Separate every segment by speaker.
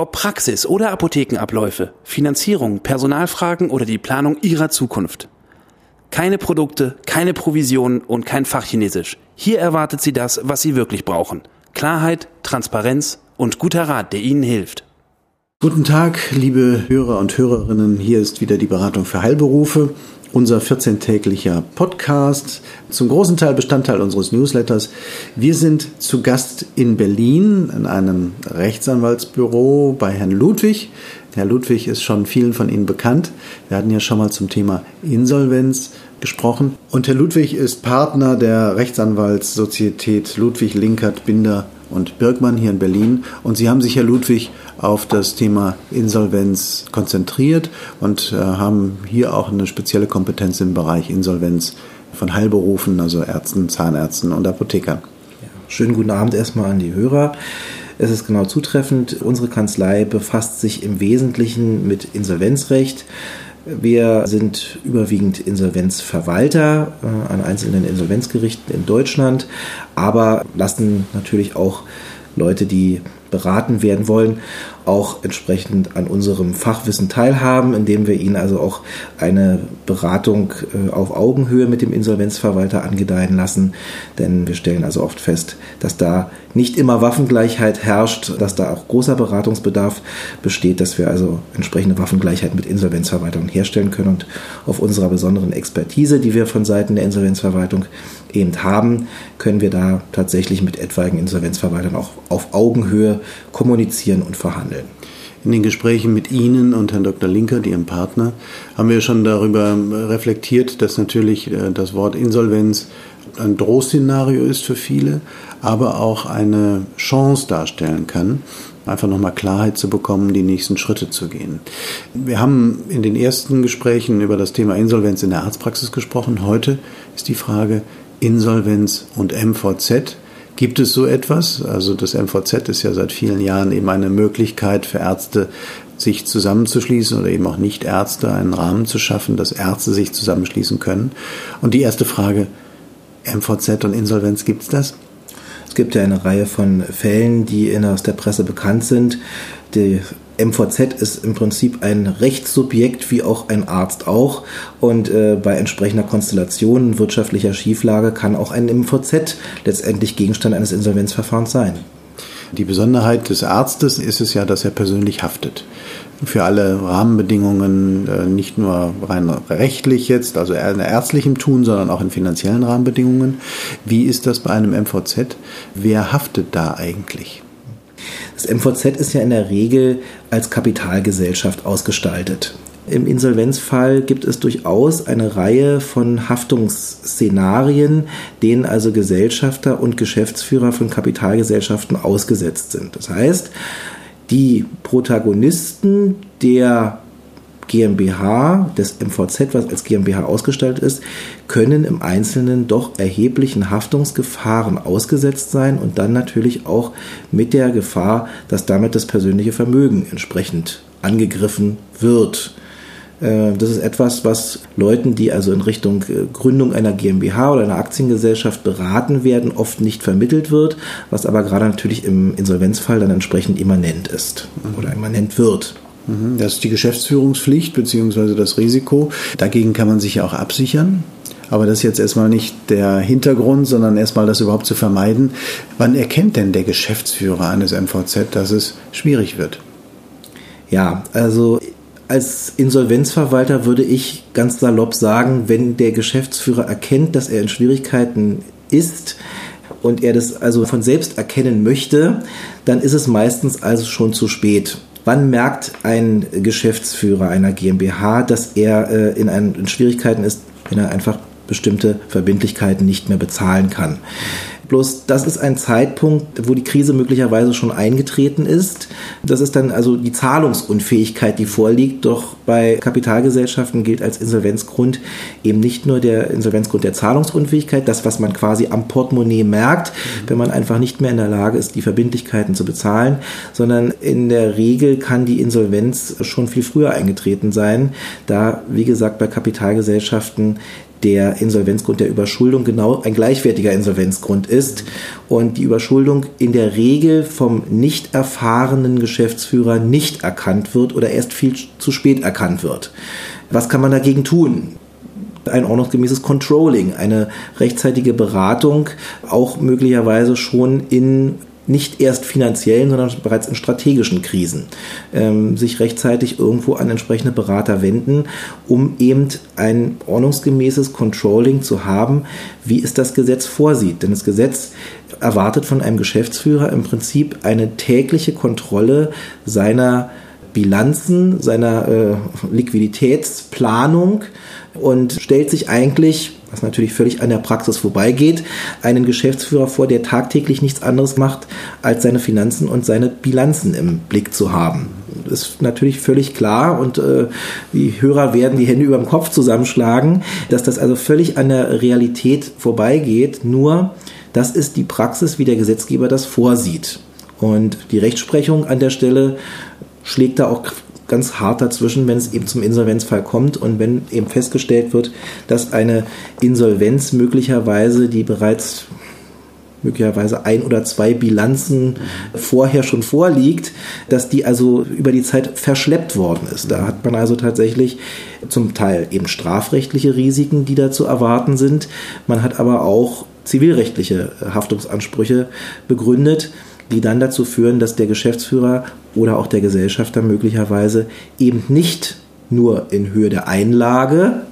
Speaker 1: Ob Praxis oder Apothekenabläufe, Finanzierung, Personalfragen oder die Planung Ihrer Zukunft. Keine Produkte, keine Provisionen und kein Fachchinesisch. Hier erwartet Sie das, was Sie wirklich brauchen. Klarheit, Transparenz und guter Rat, der Ihnen hilft.
Speaker 2: Guten Tag, liebe Hörer und Hörerinnen. Hier ist wieder die Beratung für Heilberufe, unser 14-täglicher Podcast, zum großen Teil Bestandteil unseres Newsletters. Wir sind zu Gast in Berlin in einem Rechtsanwaltsbüro bei Herrn Ludwig. Herr Ludwig ist schon vielen von Ihnen bekannt. Wir hatten ja schon mal zum Thema Insolvenz gesprochen. Und Herr Ludwig ist Partner der Rechtsanwaltssozietät Ludwig Linkert Binder und Birkmann hier in Berlin. Und Sie haben sich, Herr Ludwig, auf das Thema Insolvenz konzentriert und äh, haben hier auch eine spezielle Kompetenz im Bereich Insolvenz von Heilberufen, also Ärzten, Zahnärzten und Apothekern.
Speaker 3: Schönen guten Abend erstmal an die Hörer. Es ist genau zutreffend. Unsere Kanzlei befasst sich im Wesentlichen mit Insolvenzrecht. Wir sind überwiegend Insolvenzverwalter äh, an einzelnen Insolvenzgerichten in Deutschland, aber lassen natürlich auch Leute, die beraten werden wollen, auch entsprechend an unserem Fachwissen teilhaben, indem wir ihnen also auch eine Beratung äh, auf Augenhöhe mit dem Insolvenzverwalter angedeihen lassen. Denn wir stellen also oft fest, dass da nicht immer Waffengleichheit herrscht, dass da auch großer Beratungsbedarf besteht, dass wir also entsprechende Waffengleichheit mit Insolvenzverwaltern herstellen können. Und auf unserer besonderen Expertise, die wir von Seiten der Insolvenzverwaltung eben haben, können wir da tatsächlich mit etwaigen Insolvenzverwaltern auch auf Augenhöhe kommunizieren und verhandeln.
Speaker 2: In den Gesprächen mit Ihnen und Herrn Dr. Linker, Ihrem Partner, haben wir schon darüber reflektiert, dass natürlich äh, das Wort Insolvenz ein Drohszenario ist für viele, aber auch eine Chance darstellen kann, einfach nochmal Klarheit zu bekommen, die nächsten Schritte zu gehen. Wir haben in den ersten Gesprächen über das Thema Insolvenz in der Arztpraxis gesprochen. Heute ist die Frage Insolvenz und MVZ. Gibt es so etwas? Also das MVZ ist ja seit vielen Jahren eben eine Möglichkeit für Ärzte, sich zusammenzuschließen oder eben auch nicht Ärzte einen Rahmen zu schaffen, dass Ärzte sich zusammenschließen können. Und die erste Frage, MVZ und Insolvenz, gibt es das?
Speaker 3: Es gibt ja eine Reihe von Fällen, die aus der Presse bekannt sind. Die MVZ ist im Prinzip ein Rechtssubjekt wie auch ein Arzt auch und äh, bei entsprechender Konstellation wirtschaftlicher Schieflage kann auch ein MVZ letztendlich Gegenstand eines Insolvenzverfahrens sein.
Speaker 2: Die Besonderheit des Arztes ist es ja, dass er persönlich haftet. Für alle Rahmenbedingungen, äh, nicht nur rein rechtlich jetzt, also in ärztlichem Tun, sondern auch in finanziellen Rahmenbedingungen. Wie ist das bei einem MVZ? Wer haftet da eigentlich?
Speaker 3: Das MVZ ist ja in der Regel als Kapitalgesellschaft ausgestaltet. Im Insolvenzfall gibt es durchaus eine Reihe von Haftungsszenarien, denen also Gesellschafter und Geschäftsführer von Kapitalgesellschaften ausgesetzt sind. Das heißt, die Protagonisten der GmbH, des MVZ, was als GmbH ausgestaltet ist, können im Einzelnen doch erheblichen Haftungsgefahren ausgesetzt sein und dann natürlich auch mit der Gefahr, dass damit das persönliche Vermögen entsprechend angegriffen wird. Äh, das ist etwas, was Leuten, die also in Richtung äh, Gründung einer GmbH oder einer Aktiengesellschaft beraten werden, oft nicht vermittelt wird, was aber gerade natürlich im Insolvenzfall dann entsprechend immanent ist oder immanent wird.
Speaker 2: Mhm, das ist die Geschäftsführungspflicht bzw. das Risiko. Dagegen kann man sich ja auch absichern. Aber das ist jetzt erstmal nicht der Hintergrund, sondern erstmal das überhaupt zu vermeiden. Wann erkennt denn der Geschäftsführer eines MVZ, dass es schwierig wird?
Speaker 3: Ja, also als Insolvenzverwalter würde ich ganz salopp sagen, wenn der Geschäftsführer erkennt, dass er in Schwierigkeiten ist und er das also von selbst erkennen möchte, dann ist es meistens also schon zu spät. Wann merkt ein Geschäftsführer einer GmbH, dass er äh, in, einen, in Schwierigkeiten ist, wenn er einfach bestimmte Verbindlichkeiten nicht mehr bezahlen kann. Bloß das ist ein Zeitpunkt, wo die Krise möglicherweise schon eingetreten ist. Das ist dann also die Zahlungsunfähigkeit, die vorliegt. Doch bei Kapitalgesellschaften gilt als Insolvenzgrund eben nicht nur der Insolvenzgrund der Zahlungsunfähigkeit, das, was man quasi am Portemonnaie merkt, wenn man einfach nicht mehr in der Lage ist, die Verbindlichkeiten zu bezahlen, sondern in der Regel kann die Insolvenz schon viel früher eingetreten sein, da, wie gesagt, bei Kapitalgesellschaften der Insolvenzgrund der Überschuldung genau ein gleichwertiger Insolvenzgrund ist und die Überschuldung in der Regel vom nicht erfahrenen Geschäftsführer nicht erkannt wird oder erst viel zu spät erkannt wird. Was kann man dagegen tun? ein ordnungsgemäßes Controlling, eine rechtzeitige Beratung, auch möglicherweise schon in nicht erst finanziellen, sondern bereits in strategischen Krisen ähm, sich rechtzeitig irgendwo an entsprechende Berater wenden, um eben ein ordnungsgemäßes Controlling zu haben, wie es das Gesetz vorsieht. Denn das Gesetz erwartet von einem Geschäftsführer im Prinzip eine tägliche Kontrolle seiner Bilanzen, seiner äh, Liquiditätsplanung und stellt sich eigentlich was natürlich völlig an der Praxis vorbeigeht, einen Geschäftsführer vor, der tagtäglich nichts anderes macht, als seine Finanzen und seine Bilanzen im Blick zu haben. Ist natürlich völlig klar und äh, die Hörer werden die Hände über dem Kopf zusammenschlagen, dass das also völlig an der Realität vorbeigeht. Nur, das ist die Praxis, wie der Gesetzgeber das vorsieht. Und die Rechtsprechung an der Stelle schlägt da auch ganz hart dazwischen, wenn es eben zum Insolvenzfall kommt und wenn eben festgestellt wird, dass eine Insolvenz möglicherweise, die bereits möglicherweise ein oder zwei Bilanzen vorher schon vorliegt, dass die also über die Zeit verschleppt worden ist. Da hat man also tatsächlich zum Teil eben strafrechtliche Risiken, die da zu erwarten sind. Man hat aber auch zivilrechtliche Haftungsansprüche begründet die dann dazu führen, dass der Geschäftsführer oder auch der Gesellschafter möglicherweise eben nicht nur in Höhe der Einlage,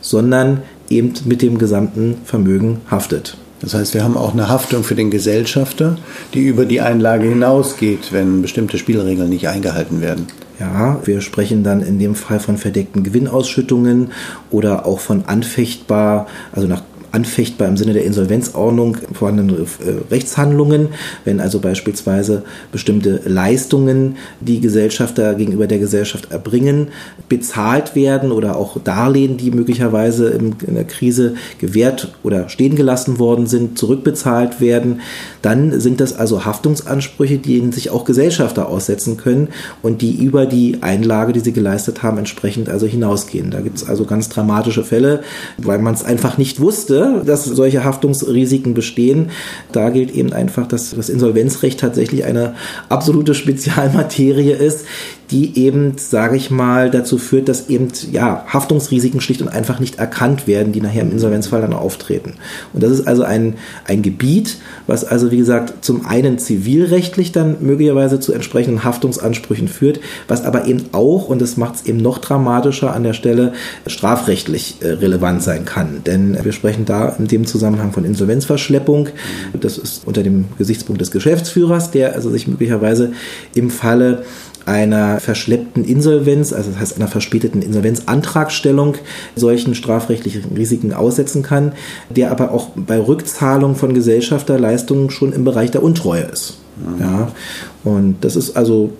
Speaker 3: sondern eben mit dem gesamten Vermögen haftet.
Speaker 2: Das heißt, wir haben auch eine Haftung für den Gesellschafter, die über die Einlage hinausgeht, wenn bestimmte Spielregeln nicht eingehalten werden.
Speaker 3: Ja, wir sprechen dann in dem Fall von verdeckten Gewinnausschüttungen oder auch von anfechtbar, also nach anfechtbar im Sinne der Insolvenzordnung vorhandene äh, Rechtshandlungen, wenn also beispielsweise bestimmte Leistungen, die Gesellschafter gegenüber der Gesellschaft erbringen, bezahlt werden oder auch Darlehen, die möglicherweise in der Krise gewährt oder stehen gelassen worden sind, zurückbezahlt werden, dann sind das also Haftungsansprüche, denen sich auch Gesellschafter aussetzen können und die über die Einlage, die sie geleistet haben, entsprechend also hinausgehen. Da gibt es also ganz dramatische Fälle, weil man es einfach nicht wusste, dass solche Haftungsrisiken bestehen. Da gilt eben einfach, dass das Insolvenzrecht tatsächlich eine absolute Spezialmaterie ist, die eben, sage ich mal, dazu führt, dass eben ja, Haftungsrisiken schlicht und einfach nicht erkannt werden, die nachher im Insolvenzfall dann auftreten. Und das ist also ein, ein Gebiet, was also, wie gesagt, zum einen zivilrechtlich dann möglicherweise zu entsprechenden Haftungsansprüchen führt, was aber eben auch, und das macht es eben noch dramatischer an der Stelle, strafrechtlich äh, relevant sein kann. Denn wir sprechen da in dem Zusammenhang von Insolvenzverschleppung. Das ist unter dem Gesichtspunkt des Geschäftsführers, der also sich möglicherweise im Falle einer verschleppten Insolvenz, also das heißt einer verspäteten Insolvenzantragstellung, solchen strafrechtlichen Risiken aussetzen kann, der aber auch bei Rückzahlung von Gesellschafterleistungen schon im Bereich der Untreue ist. Mhm. Ja, und das ist also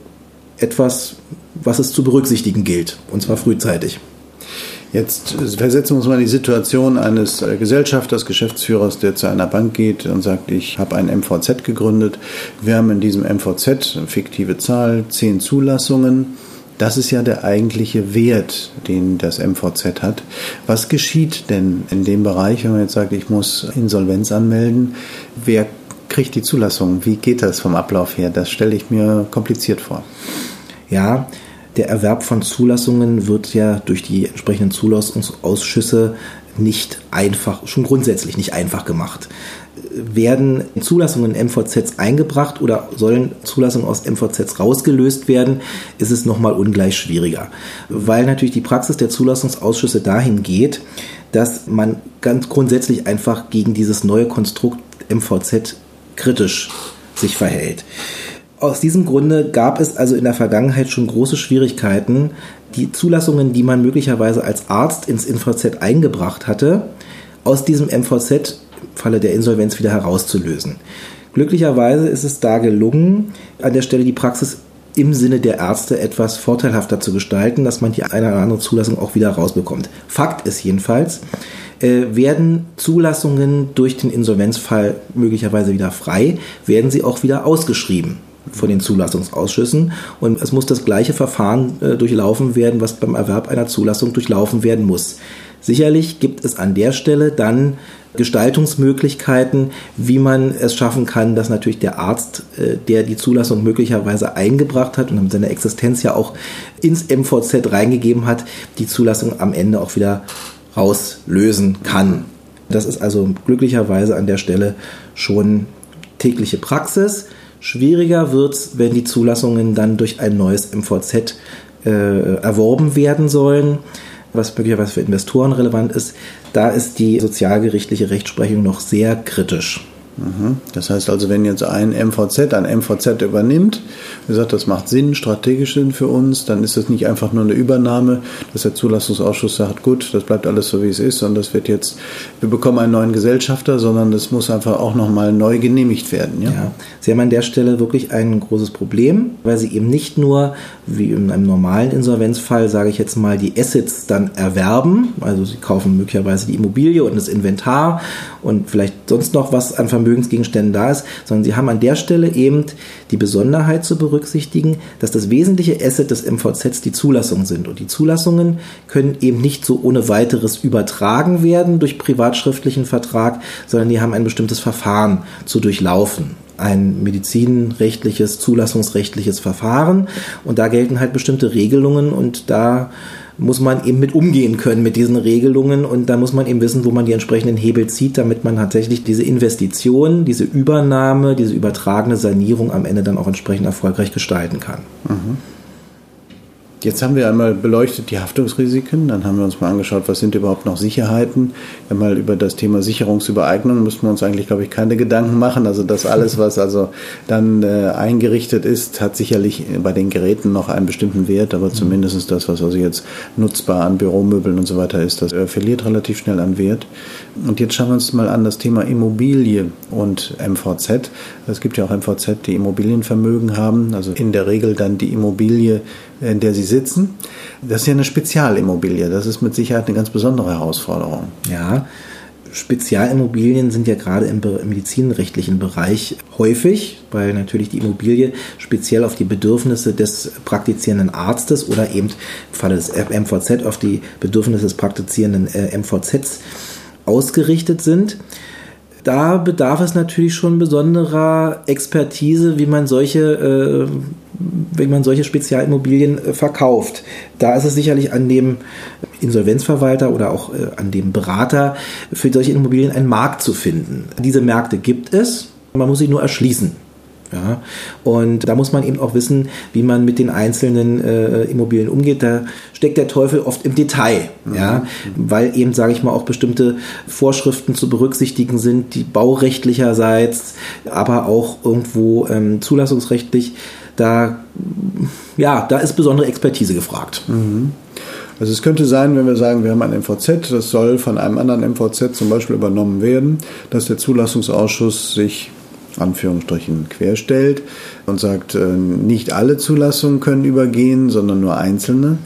Speaker 3: etwas, was es zu berücksichtigen gilt, und zwar frühzeitig.
Speaker 2: Jetzt versetzen wir uns mal die Situation eines äh, Gesellschafters, Geschäftsführers, der zu einer Bank geht und sagt, ich habe ein MVZ gegründet. Wir haben in diesem MVZ, fiktive Zahl, zehn Zulassungen. Das ist ja der eigentliche Wert, den das MVZ hat. Was geschieht denn in dem Bereich, wenn man jetzt sagt, ich muss Insolvenz anmelden? Wer kriegt die Zulassung? Wie geht das vom Ablauf her? Das stelle ich mir kompliziert vor.
Speaker 3: Ja, der Erwerb von Zulassungen wird ja durch die entsprechenden Zulassungsausschüsse nicht einfach, schon grundsätzlich nicht einfach gemacht. Werden Zulassungen in MVZs eingebracht oder sollen Zulassungen aus MVZs rausgelöst werden, ist es nochmal ungleich schwieriger. Weil natürlich die Praxis der Zulassungsausschüsse dahin geht, dass man ganz grundsätzlich einfach gegen dieses neue Konstrukt MVZ kritisch sich verhält aus diesem Grunde gab es also in der Vergangenheit schon große Schwierigkeiten, die Zulassungen, die man möglicherweise als Arzt ins InfoZ eingebracht hatte, aus diesem MVZ im Falle der Insolvenz wieder herauszulösen. Glücklicherweise ist es da gelungen, an der Stelle die Praxis im Sinne der Ärzte etwas vorteilhafter zu gestalten, dass man die eine oder andere Zulassung auch wieder rausbekommt. Fakt ist jedenfalls, äh, werden Zulassungen durch den Insolvenzfall möglicherweise wieder frei, werden sie auch wieder ausgeschrieben von den Zulassungsausschüssen und es muss das gleiche Verfahren äh, durchlaufen werden, was beim Erwerb einer Zulassung durchlaufen werden muss. Sicherlich gibt es an der Stelle dann Gestaltungsmöglichkeiten, wie man es schaffen kann, dass natürlich der Arzt, äh, der die Zulassung möglicherweise eingebracht hat und seine Existenz ja auch ins MVZ reingegeben hat, die Zulassung am Ende auch wieder rauslösen kann. Das ist also glücklicherweise an der Stelle schon tägliche Praxis. Schwieriger wird es, wenn die Zulassungen dann durch ein neues MVZ äh, erworben werden sollen, was möglicherweise für Investoren relevant ist. Da ist die sozialgerichtliche Rechtsprechung noch sehr kritisch.
Speaker 2: Mhm. Das heißt also, wenn jetzt ein MVZ ein MVZ übernimmt, wie gesagt, das macht Sinn, strategisch Sinn für uns, dann ist das nicht einfach nur eine Übernahme, dass der Zulassungsausschuss sagt, gut, das bleibt alles so, wie es ist und das wird jetzt, wir bekommen einen neuen Gesellschafter, sondern das muss einfach auch nochmal neu genehmigt werden. Ja? ja,
Speaker 3: Sie haben an der Stelle wirklich ein großes Problem, weil Sie eben nicht nur, wie in einem normalen Insolvenzfall, sage ich jetzt mal, die Assets dann erwerben, also Sie kaufen möglicherweise die Immobilie und das Inventar und vielleicht sonst noch was an Vermögen Vermögensgegenständen da ist, sondern sie haben an der Stelle eben die Besonderheit zu berücksichtigen, dass das wesentliche Asset des MVZs die Zulassungen sind. Und die Zulassungen können eben nicht so ohne weiteres übertragen werden durch privatschriftlichen Vertrag, sondern die haben ein bestimmtes Verfahren zu durchlaufen ein medizinrechtliches, zulassungsrechtliches Verfahren und da gelten halt bestimmte Regelungen und da muss man eben mit umgehen können mit diesen Regelungen und da muss man eben wissen, wo man die entsprechenden Hebel zieht, damit man tatsächlich diese Investition, diese Übernahme, diese übertragene Sanierung am Ende dann auch entsprechend erfolgreich gestalten kann. Mhm.
Speaker 2: Jetzt haben wir einmal beleuchtet die Haftungsrisiken, dann haben wir uns mal angeschaut, was sind überhaupt noch Sicherheiten. Einmal über das Thema Sicherungsübereignung müssen wir uns eigentlich, glaube ich, keine Gedanken machen. Also das alles, was also dann äh, eingerichtet ist, hat sicherlich bei den Geräten noch einen bestimmten Wert, aber zumindest das, was also jetzt nutzbar an Büromöbeln und so weiter ist, das äh, verliert relativ schnell an Wert. Und jetzt schauen wir uns mal an das Thema Immobilie und MVZ. Es gibt ja auch MVZ, die Immobilienvermögen haben, also in der Regel dann die Immobilie, in der sie sitzen. Das ist ja eine Spezialimmobilie. Das ist mit Sicherheit eine ganz besondere Herausforderung.
Speaker 3: Ja, Spezialimmobilien sind ja gerade im medizinrechtlichen Bereich häufig, weil natürlich die Immobilie speziell auf die Bedürfnisse des praktizierenden Arztes oder eben im Falle des MVZ auf die Bedürfnisse des praktizierenden äh, MVZs ausgerichtet sind. Da bedarf es natürlich schon besonderer Expertise, wie man solche, wie man solche Spezialimmobilien äh, verkauft. Da ist es sicherlich an dem Insolvenzverwalter oder auch äh, an dem Berater für solche Immobilien einen Markt zu finden. Diese Märkte gibt es, man muss sie nur erschließen. Ja, und da muss man eben auch wissen, wie man mit den einzelnen äh, Immobilien umgeht. Da steckt der Teufel oft im Detail, mhm. ja, weil eben, sage ich mal, auch bestimmte Vorschriften zu berücksichtigen sind, die baurechtlicherseits, aber auch irgendwo ähm, zulassungsrechtlich. Da, ja, da ist besondere Expertise gefragt.
Speaker 2: Mhm. Also es könnte sein, wenn wir sagen, wir haben ein MVZ, das soll von einem anderen MVZ zum Beispiel übernommen werden, dass der Zulassungsausschuss sich Anführungsstrichen querstellt und sagt, äh, nicht alle Zulassungen können übergehen, sondern nur einzelne.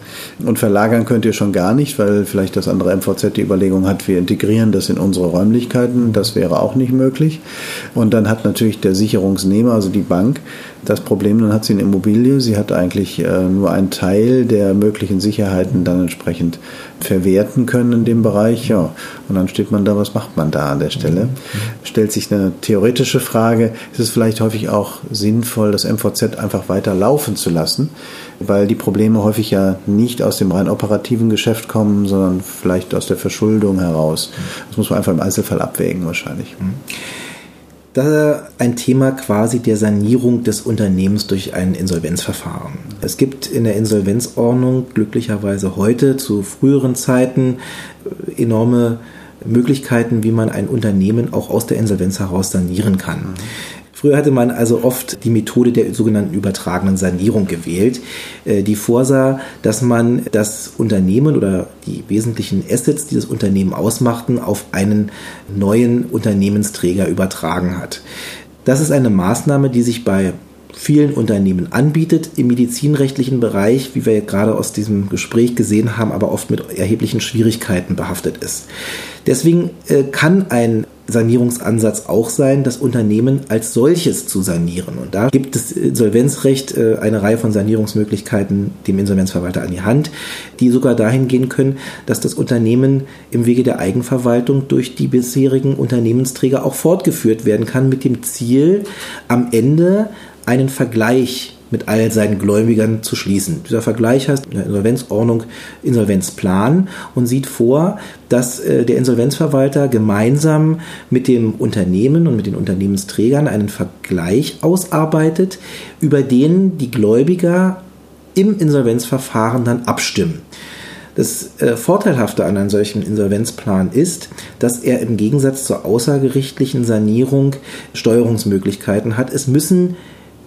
Speaker 2: Und verlagern könnt ihr schon gar nicht, weil vielleicht das andere MVZ die Überlegung hat, wir integrieren das in unsere Räumlichkeiten. Das wäre auch nicht möglich. Und dann hat natürlich der Sicherungsnehmer, also die Bank, das Problem, dann hat sie eine Immobilie, sie hat eigentlich äh, nur einen Teil der möglichen Sicherheiten dann entsprechend verwerten können in dem Bereich. Ja, und dann steht man da, was macht man da an der Stelle? Stellt sich eine theoretische Frage, ist es vielleicht häufig auch sinnvoll, das MVZ einfach weiter laufen zu lassen, weil die Probleme häufig ja nicht aus dem rein operativen Geschäft kommen, sondern vielleicht aus der Verschuldung heraus. Das muss man einfach im Einzelfall abwägen wahrscheinlich. Mhm.
Speaker 3: Das ist ein Thema quasi der Sanierung des Unternehmens durch ein Insolvenzverfahren. Es gibt in der Insolvenzordnung glücklicherweise heute zu früheren Zeiten äh, enorme Möglichkeiten, wie man ein Unternehmen auch aus der Insolvenz heraus sanieren kann. Früher hatte man also oft die Methode der sogenannten übertragenen Sanierung gewählt, äh, die vorsah, dass man das Unternehmen oder die wesentlichen Assets, die das Unternehmen ausmachten, auf einen neuen Unternehmensträger übertragen hat. Das ist eine Maßnahme, die sich bei vielen Unternehmen anbietet im medizinrechtlichen Bereich, wie wir gerade aus diesem Gespräch gesehen haben, aber oft mit erheblichen Schwierigkeiten behaftet ist. Deswegen äh, kann ein Sanierungsansatz auch sein, das Unternehmen als solches zu sanieren. Und da gibt das Insolvenzrecht äh, eine Reihe von Sanierungsmöglichkeiten dem Insolvenzverwalter an die Hand, die sogar dahin gehen können, dass das Unternehmen im Wege der Eigenverwaltung durch die bisherigen Unternehmensträger auch fortgeführt werden kann, mit dem Ziel, am Ende einen Vergleich mit all seinen Gläubigern zu schließen. Dieser Vergleich heißt in der Insolvenzordnung Insolvenzplan und sieht vor, dass äh, der Insolvenzverwalter gemeinsam mit dem Unternehmen und mit den Unternehmensträgern einen Vergleich ausarbeitet, über den die Gläubiger im Insolvenzverfahren dann abstimmen. Das äh, Vorteilhafte an einem solchen Insolvenzplan ist, dass er im Gegensatz zur außergerichtlichen Sanierung Steuerungsmöglichkeiten hat. Es müssen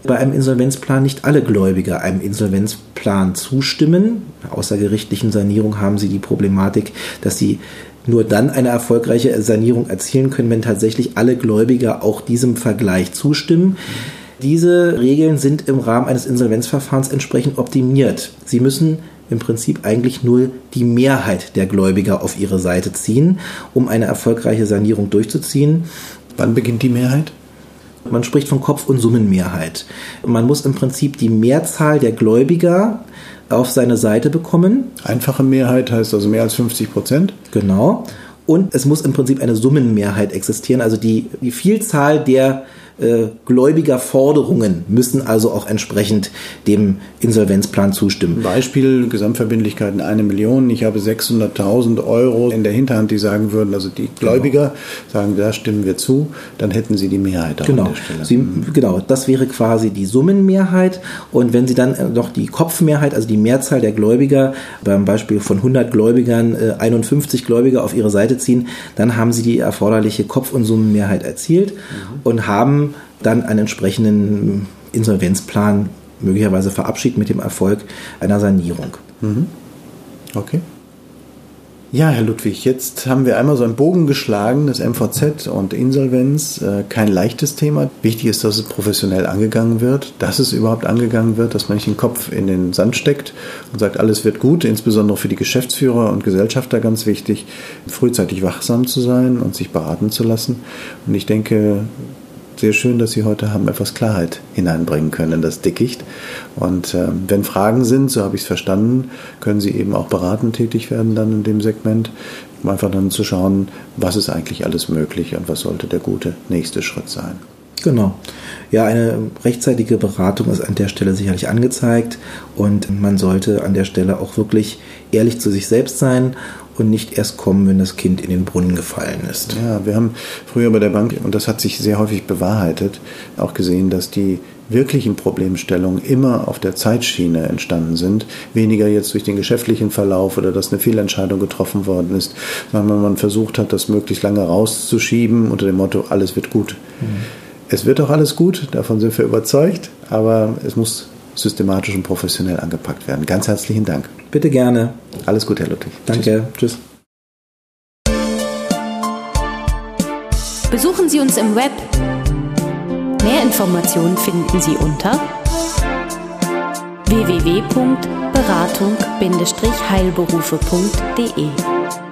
Speaker 3: bei einem Insolvenzplan nicht alle Gläubiger einem Insolvenzplan zustimmen. Bei außergerichtlichen Sanierung haben sie die Problematik, dass sie nur dann eine erfolgreiche Sanierung erzielen können, wenn tatsächlich alle Gläubiger auch diesem Vergleich zustimmen. Diese Regeln sind im Rahmen eines Insolvenzverfahrens entsprechend optimiert. Sie müssen im Prinzip eigentlich nur die Mehrheit der Gläubiger auf ihre Seite ziehen, um eine erfolgreiche Sanierung durchzuziehen.
Speaker 2: Wann beginnt die Mehrheit?
Speaker 3: Man spricht von Kopf- und Summenmehrheit. Man muss im Prinzip die Mehrzahl der Gläubiger auf seine Seite bekommen.
Speaker 2: Einfache Mehrheit heißt also mehr als 50 Prozent.
Speaker 3: Genau. Und es muss im Prinzip eine Summenmehrheit existieren, also die, die Vielzahl der äh, gläubiger Forderungen müssen also auch entsprechend dem Insolvenzplan zustimmen.
Speaker 2: Beispiel Gesamtverbindlichkeiten eine Million. Ich habe 600.000 Euro in der Hinterhand, die sagen würden, also die Gläubiger genau. sagen, da stimmen wir zu, dann hätten sie die Mehrheit
Speaker 3: genau. an der Stelle. Sie, genau, das wäre quasi die Summenmehrheit. Und wenn Sie dann äh, noch die Kopfmehrheit, also die Mehrzahl der Gläubiger, beim Beispiel von 100 Gläubigern 51 äh, Gläubiger auf ihre Seite ziehen, dann haben Sie die erforderliche Kopf- und Summenmehrheit erzielt mhm. und haben dann einen entsprechenden Insolvenzplan möglicherweise verabschiedet mit dem Erfolg einer Sanierung.
Speaker 2: Mhm. Okay. Ja, Herr Ludwig, jetzt haben wir einmal so einen Bogen geschlagen, das MVZ und Insolvenz. Äh, kein leichtes Thema. Wichtig ist, dass es professionell angegangen wird, dass es überhaupt angegangen wird, dass man nicht den Kopf in den Sand steckt und sagt, alles wird gut, insbesondere für die Geschäftsführer und Gesellschafter ganz wichtig, frühzeitig wachsam zu sein und sich beraten zu lassen. Und ich denke, sehr schön, dass Sie heute haben etwas Klarheit hineinbringen können in das Dickicht. Und äh, wenn Fragen sind, so habe ich es verstanden, können Sie eben auch beratend tätig werden dann in dem Segment, um einfach dann zu schauen, was ist eigentlich alles möglich und was sollte der gute nächste Schritt sein.
Speaker 3: Genau. Ja, eine rechtzeitige Beratung ist an der Stelle sicherlich angezeigt und man sollte an der Stelle auch wirklich ehrlich zu sich selbst sein und nicht erst kommen, wenn das Kind in den Brunnen gefallen ist.
Speaker 2: Ja, wir haben früher bei der Bank, und das hat sich sehr häufig bewahrheitet, auch gesehen, dass die wirklichen Problemstellungen immer auf der Zeitschiene entstanden sind, weniger jetzt durch den geschäftlichen Verlauf oder dass eine Fehlentscheidung getroffen worden ist, sondern man versucht hat, das möglichst lange rauszuschieben unter dem Motto, alles wird gut. Mhm. Es wird auch alles gut, davon sind wir überzeugt, aber es muss systematisch und professionell angepackt werden. Ganz herzlichen Dank.
Speaker 3: Bitte gerne.
Speaker 2: Alles Gute, Herr Ludwig.
Speaker 3: Danke. Tschüss. Tschüss.
Speaker 4: Besuchen Sie uns im Web. Mehr Informationen finden Sie unter www.beratung-heilberufe.de